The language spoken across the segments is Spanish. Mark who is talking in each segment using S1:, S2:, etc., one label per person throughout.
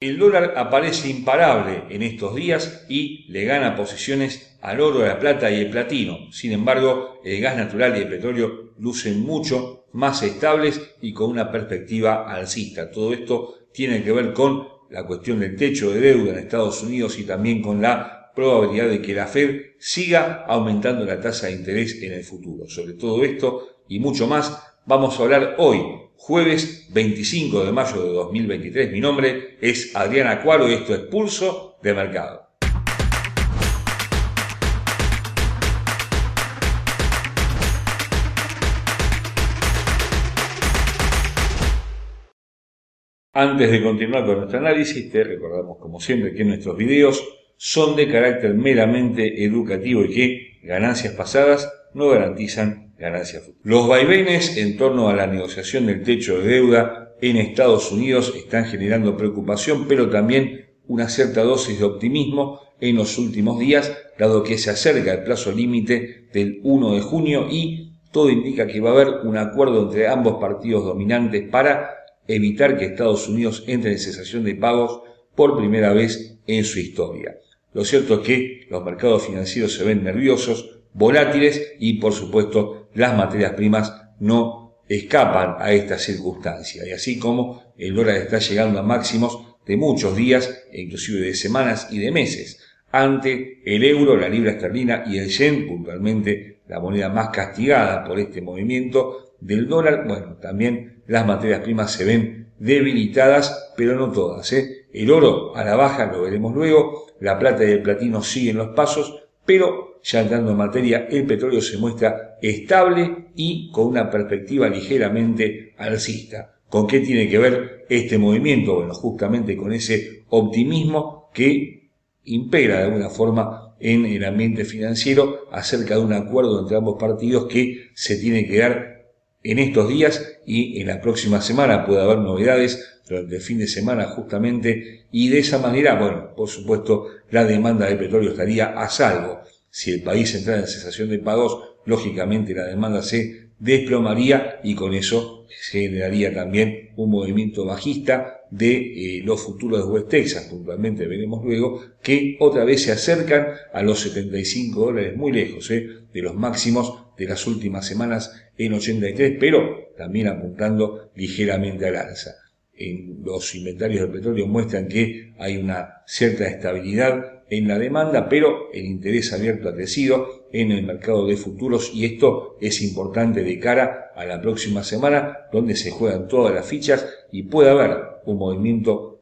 S1: El dólar aparece imparable en estos días y le gana posiciones al oro, la plata y el platino. Sin embargo, el gas natural y el petróleo lucen mucho más estables y con una perspectiva alcista. Todo esto tiene que ver con la cuestión del techo de deuda en Estados Unidos y también con la probabilidad de que la Fed siga aumentando la tasa de interés en el futuro. Sobre todo esto y mucho más vamos a hablar hoy jueves 25 de mayo de 2023. Mi nombre es Adriana Cuaro y esto es Pulso de Mercado. Antes de continuar con nuestro análisis, te recordamos como siempre que nuestros videos son de carácter meramente educativo y que ganancias pasadas no garantizan los vaivenes en torno a la negociación del techo de deuda en Estados Unidos están generando preocupación, pero también una cierta dosis de optimismo en los últimos días, dado que se acerca el plazo límite del 1 de junio y todo indica que va a haber un acuerdo entre ambos partidos dominantes para evitar que Estados Unidos entre en cesación de pagos por primera vez en su historia. Lo cierto es que los mercados financieros se ven nerviosos, volátiles y por supuesto las materias primas no escapan a esta circunstancia. Y así como el dólar está llegando a máximos de muchos días e inclusive de semanas y de meses, ante el euro, la libra esterlina y el yen, puntualmente la moneda más castigada por este movimiento del dólar, bueno, también las materias primas se ven debilitadas, pero no todas. ¿eh? El oro a la baja, lo veremos luego, la plata y el platino siguen los pasos, pero ya entrando en materia, el petróleo se muestra estable y con una perspectiva ligeramente alcista. ¿Con qué tiene que ver este movimiento? Bueno, justamente con ese optimismo que impera de alguna forma en el ambiente financiero acerca de un acuerdo entre ambos partidos que se tiene que dar en estos días y en la próxima semana puede haber novedades durante el fin de semana justamente y de esa manera, bueno, por supuesto, la demanda de petróleo estaría a salvo. Si el país entrara en cesación de pagos, lógicamente la demanda se desplomaría y con eso se generaría también un movimiento bajista de eh, los futuros de West Texas, puntualmente veremos luego, que otra vez se acercan a los 75 dólares, muy lejos eh, de los máximos de las últimas semanas en 83, pero también apuntando ligeramente al alza. En los inventarios de petróleo muestran que hay una cierta estabilidad en la demanda, pero el interés abierto ha crecido en el mercado de futuros y esto es importante de cara a la próxima semana donde se juegan todas las fichas y puede haber un movimiento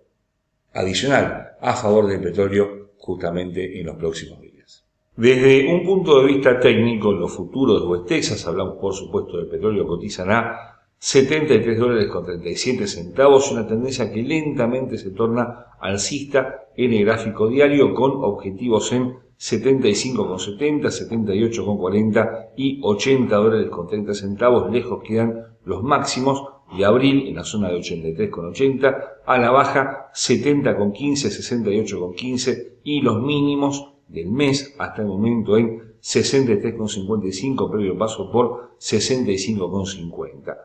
S1: adicional a favor del petróleo justamente en los próximos días. Desde un punto de vista técnico, los futuros de West Texas, hablamos por supuesto del petróleo, cotizan a 73 dólares con 37 centavos, una tendencia que lentamente se torna alcista en el gráfico diario con objetivos en 75,70, 78,40 y 80 dólares con 30 centavos. Lejos quedan los máximos de abril en la zona de 83,80, a la baja 70,15, 68,15 y los mínimos del mes hasta el momento en 63,55, previo paso por 65,50.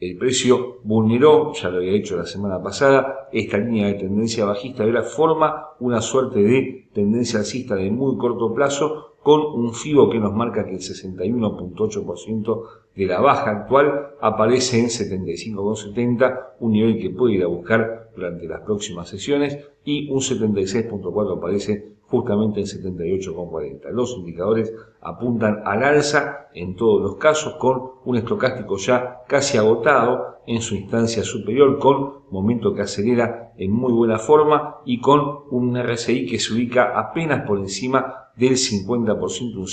S1: El precio vulneró, ya lo había hecho la semana pasada, esta línea de tendencia bajista. Ahora forma una suerte de tendencia alcista de muy corto plazo con un FIBO que nos marca que el 61.8% de la baja actual aparece en 75.70, un nivel que puede ir a buscar durante las próximas sesiones, y un 76.4 aparece justamente en 78,40. Los indicadores apuntan al alza en todos los casos con un estocástico ya casi agotado en su instancia superior con momento que acelera en muy buena forma y con un RSI que se ubica apenas por encima del 50%, un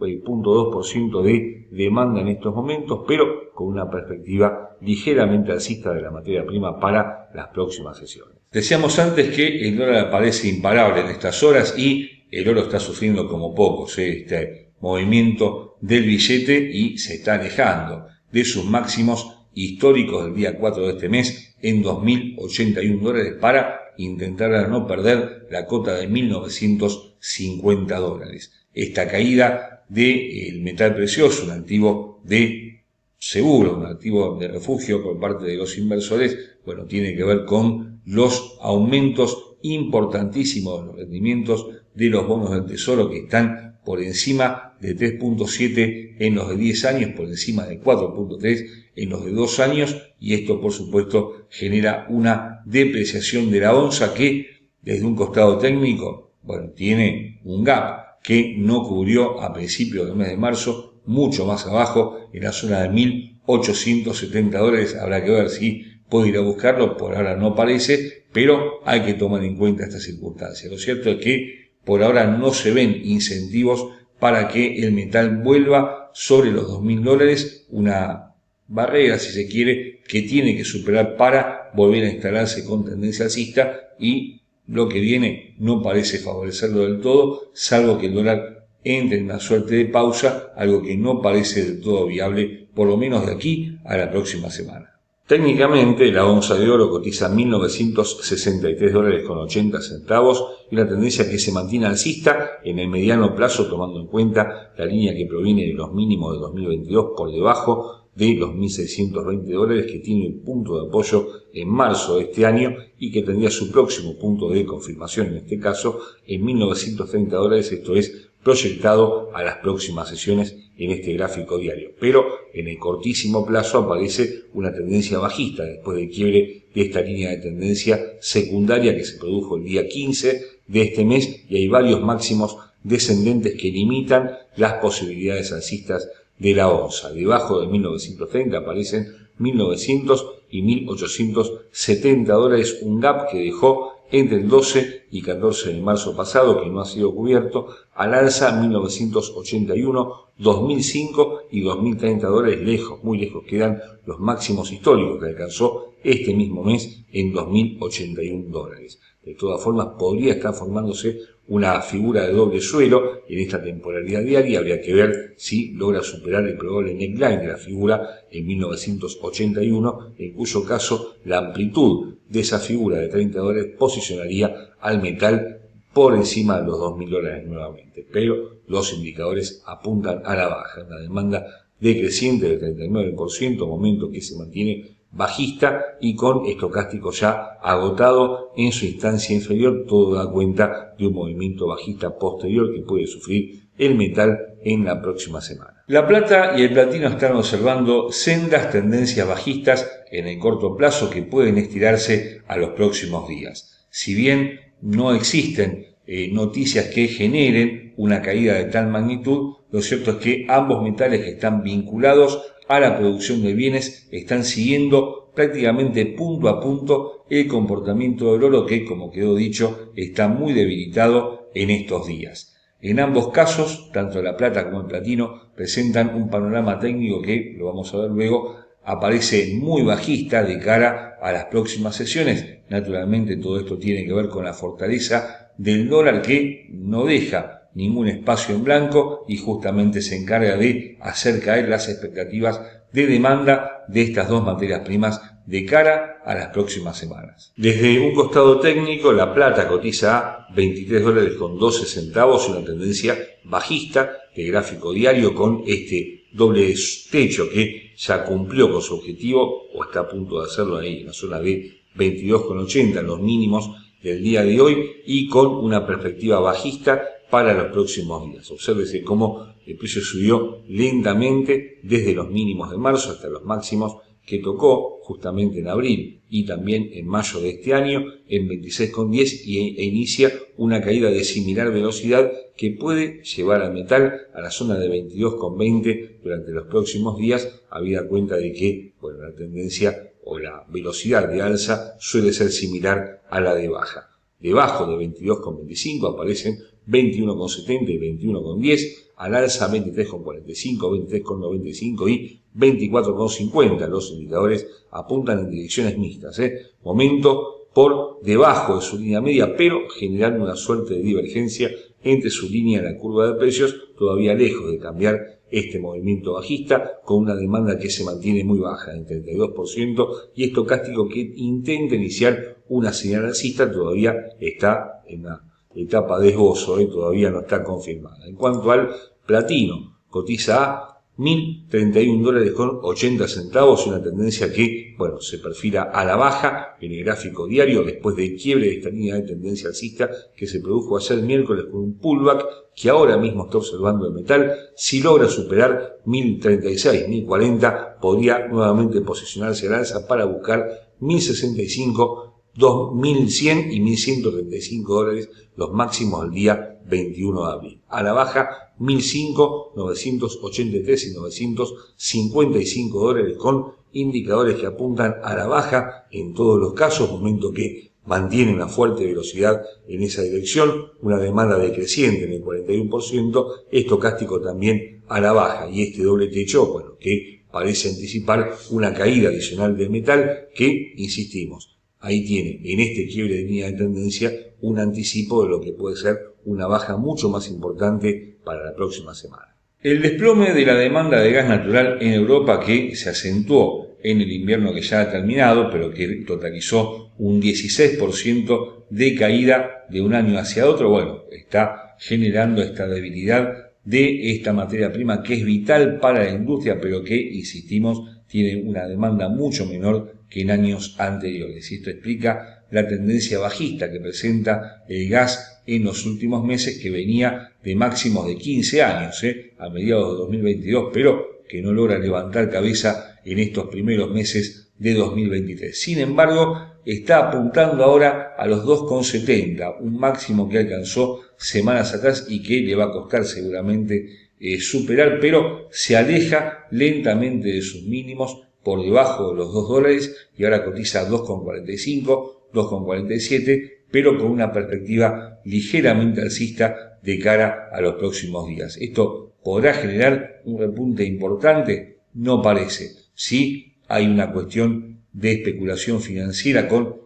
S1: 51.2% de demanda en estos momentos, pero con una perspectiva ligeramente alcista de la materia prima para las próximas sesiones. Decíamos antes que el dólar aparece imparable en estas horas y el oro está sufriendo como pocos ¿eh? este movimiento del billete y se está alejando de sus máximos históricos del día 4 de este mes en 2.081 dólares para intentar no perder la cota de 1.950 dólares. Esta caída del metal precioso, un activo de seguro, un activo de refugio por parte de los inversores, bueno, tiene que ver con los aumentos importantísimos de los rendimientos de los bonos del Tesoro que están por encima de 3.7 en los de 10 años, por encima de 4.3 en los de 2 años y esto por supuesto genera una depreciación de la onza que desde un costado técnico, bueno, tiene un gap que no cubrió a principios del mes de marzo, mucho más abajo, en la zona de 1.870 dólares, habrá que ver si puedo ir a buscarlo, por ahora no parece, pero hay que tomar en cuenta esta circunstancia. Lo cierto es que por ahora no se ven incentivos para que el metal vuelva sobre los 2.000 dólares, una barrera, si se quiere, que tiene que superar para volver a instalarse con tendencia alcista y lo que viene no parece favorecerlo del todo, salvo que el dólar entre en una suerte de pausa, algo que no parece del todo viable, por lo menos de aquí a la próxima semana. Técnicamente, la onza de oro cotiza 1.963 dólares con 80 centavos y la tendencia que se mantiene alcista en el mediano plazo, tomando en cuenta la línea que proviene de los mínimos de 2022 por debajo de los 1.620 dólares que tiene el punto de apoyo en marzo de este año y que tendría su próximo punto de confirmación, en este caso en 1.930 dólares, esto es proyectado a las próximas sesiones en este gráfico diario. Pero en el cortísimo plazo aparece una tendencia bajista después del quiebre de esta línea de tendencia secundaria que se produjo el día 15 de este mes y hay varios máximos descendentes que limitan las posibilidades alcistas de la onza. Debajo de 1930 aparecen 1900 y 1870 dólares, un gap que dejó entre el 12 y 14 de marzo pasado, que no ha sido cubierto, al alza 1981, 2005 y 2030 dólares, lejos, muy lejos quedan los máximos históricos que alcanzó este mismo mes en 2081 dólares. De todas formas, podría estar formándose una figura de doble suelo en esta temporalidad diaria. Habría que ver si logra superar el probable neckline de la figura en 1981, en cuyo caso la amplitud de esa figura de 30 dólares posicionaría al metal por encima de los 2.000 dólares nuevamente. Pero los indicadores apuntan a la baja, una demanda decreciente del 39%, momento que se mantiene bajista y con estocástico ya agotado en su instancia inferior, todo da cuenta de un movimiento bajista posterior que puede sufrir el metal en la próxima semana. La plata y el platino están observando sendas tendencias bajistas en el corto plazo que pueden estirarse a los próximos días. Si bien no existen eh, noticias que generen una caída de tal magnitud, lo cierto es que ambos metales están vinculados a la producción de bienes están siguiendo prácticamente punto a punto el comportamiento del oro que, como quedó dicho, está muy debilitado en estos días. En ambos casos, tanto la plata como el platino presentan un panorama técnico que, lo vamos a ver luego, aparece muy bajista de cara a las próximas sesiones. Naturalmente todo esto tiene que ver con la fortaleza del dólar que no deja ningún espacio en blanco y justamente se encarga de hacer caer las expectativas de demanda de estas dos materias primas de cara a las próximas semanas. Desde un costado técnico, la plata cotiza a 23 dólares con 12 centavos, una tendencia bajista de gráfico diario con este doble techo que ya cumplió con su objetivo o está a punto de hacerlo ahí en la zona de 22,80 los mínimos del día de hoy y con una perspectiva bajista para los próximos días. Obsérvese cómo el precio subió lentamente desde los mínimos de marzo hasta los máximos que tocó justamente en abril y también en mayo de este año en 26,10 e inicia una caída de similar velocidad que puede llevar al metal a la zona de 22,20 durante los próximos días, habida cuenta de que bueno, la tendencia o la velocidad de alza suele ser similar a la de baja. Debajo de 22,25 aparecen 21,70 y 21,10, al alza 23,45, 23,95 y 24,50. Los indicadores apuntan en direcciones mixtas. ¿eh? Momento por debajo de su línea media, pero generando una suerte de divergencia entre su línea y la curva de precios, todavía lejos de cambiar este movimiento bajista, con una demanda que se mantiene muy baja, en 32%, y estocástico que intenta iniciar una señal alcista, todavía está en la etapa de esbozo, y todavía no está confirmada. En cuanto al platino, cotiza a 1031 dólares con 80 centavos, una tendencia que, bueno, se perfila a la baja en el gráfico diario después del quiebre de esta línea de tendencia alcista que se produjo ayer miércoles con un pullback que ahora mismo está observando el metal. Si logra superar 1036, 1040, podría nuevamente posicionarse al alza para buscar 1065 2.100 y 1.135 dólares los máximos al día 21 de abril. A la baja 1.005, 983 y 955 dólares con indicadores que apuntan a la baja en todos los casos, momento que mantiene una fuerte velocidad en esa dirección, una demanda decreciente en el 41%, estocástico también a la baja y este doble techo, bueno, que parece anticipar una caída adicional del metal que, insistimos, ahí tiene en este quiebre de línea de tendencia un anticipo de lo que puede ser una baja mucho más importante para la próxima semana. El desplome de la demanda de gas natural en Europa que se acentuó en el invierno que ya ha terminado, pero que totalizó un 16% de caída de un año hacia otro, bueno, está generando esta debilidad de esta materia prima que es vital para la industria, pero que, insistimos, tiene una demanda mucho menor que en años anteriores. Y esto explica la tendencia bajista que presenta el gas en los últimos meses, que venía de máximos de 15 años, ¿eh? a mediados de 2022, pero que no logra levantar cabeza en estos primeros meses de 2023. Sin embargo, está apuntando ahora a los 2,70, un máximo que alcanzó semanas atrás y que le va a costar seguramente eh, superar, pero se aleja lentamente de sus mínimos por debajo de los 2 dólares y ahora cotiza 2,45, 2,47, pero con una perspectiva ligeramente alcista de cara a los próximos días. ¿Esto podrá generar un repunte importante? No parece. Sí hay una cuestión de especulación financiera con,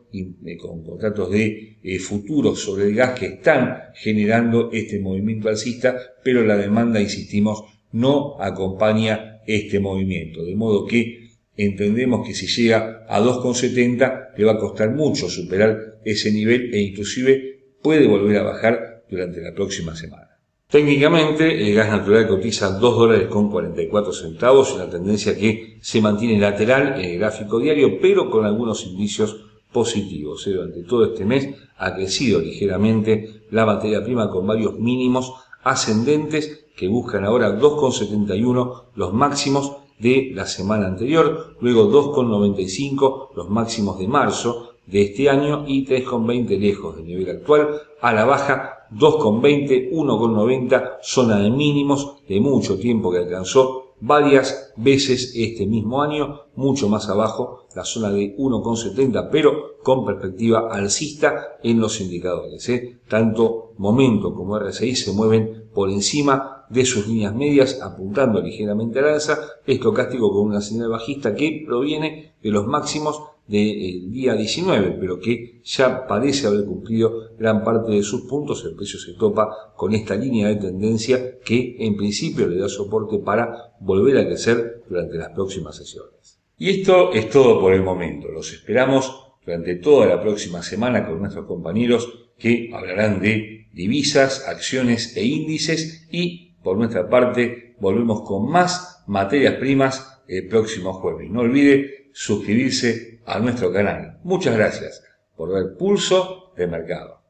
S1: con contratos de eh, futuros sobre el gas que están generando este movimiento alcista, pero la demanda, insistimos, no acompaña este movimiento. De modo que entendemos que si llega a 2,70 le va a costar mucho superar ese nivel e inclusive puede volver a bajar durante la próxima semana. Técnicamente, el gas natural cotiza 2 dólares con 44 centavos, una tendencia que se mantiene lateral en el gráfico diario, pero con algunos indicios positivos. ¿eh? Durante todo este mes ha crecido ligeramente la materia prima con varios mínimos ascendentes que buscan ahora 2,71 los máximos de la semana anterior, luego 2,95 los máximos de marzo de este año y 3,20 lejos del nivel actual, a la baja 2,20, 1,90 zona de mínimos de mucho tiempo que alcanzó varias veces este mismo año, mucho más abajo la zona de 1,70, pero con perspectiva alcista en los indicadores. ¿eh? Tanto Momento como RSI se mueven por encima de sus líneas medias apuntando ligeramente al alza, estocástico con una señal bajista que proviene de los máximos del día 19, pero que ya parece haber cumplido gran parte de sus puntos. El precio se topa con esta línea de tendencia que en principio le da soporte para volver a crecer durante las próximas sesiones. Y esto es todo por el momento. Los esperamos durante toda la próxima semana con nuestros compañeros que hablarán de divisas, acciones e índices y por nuestra parte, volvemos con más materias primas el próximo jueves. No olvide suscribirse a nuestro canal. Muchas gracias por ver Pulso de Mercado.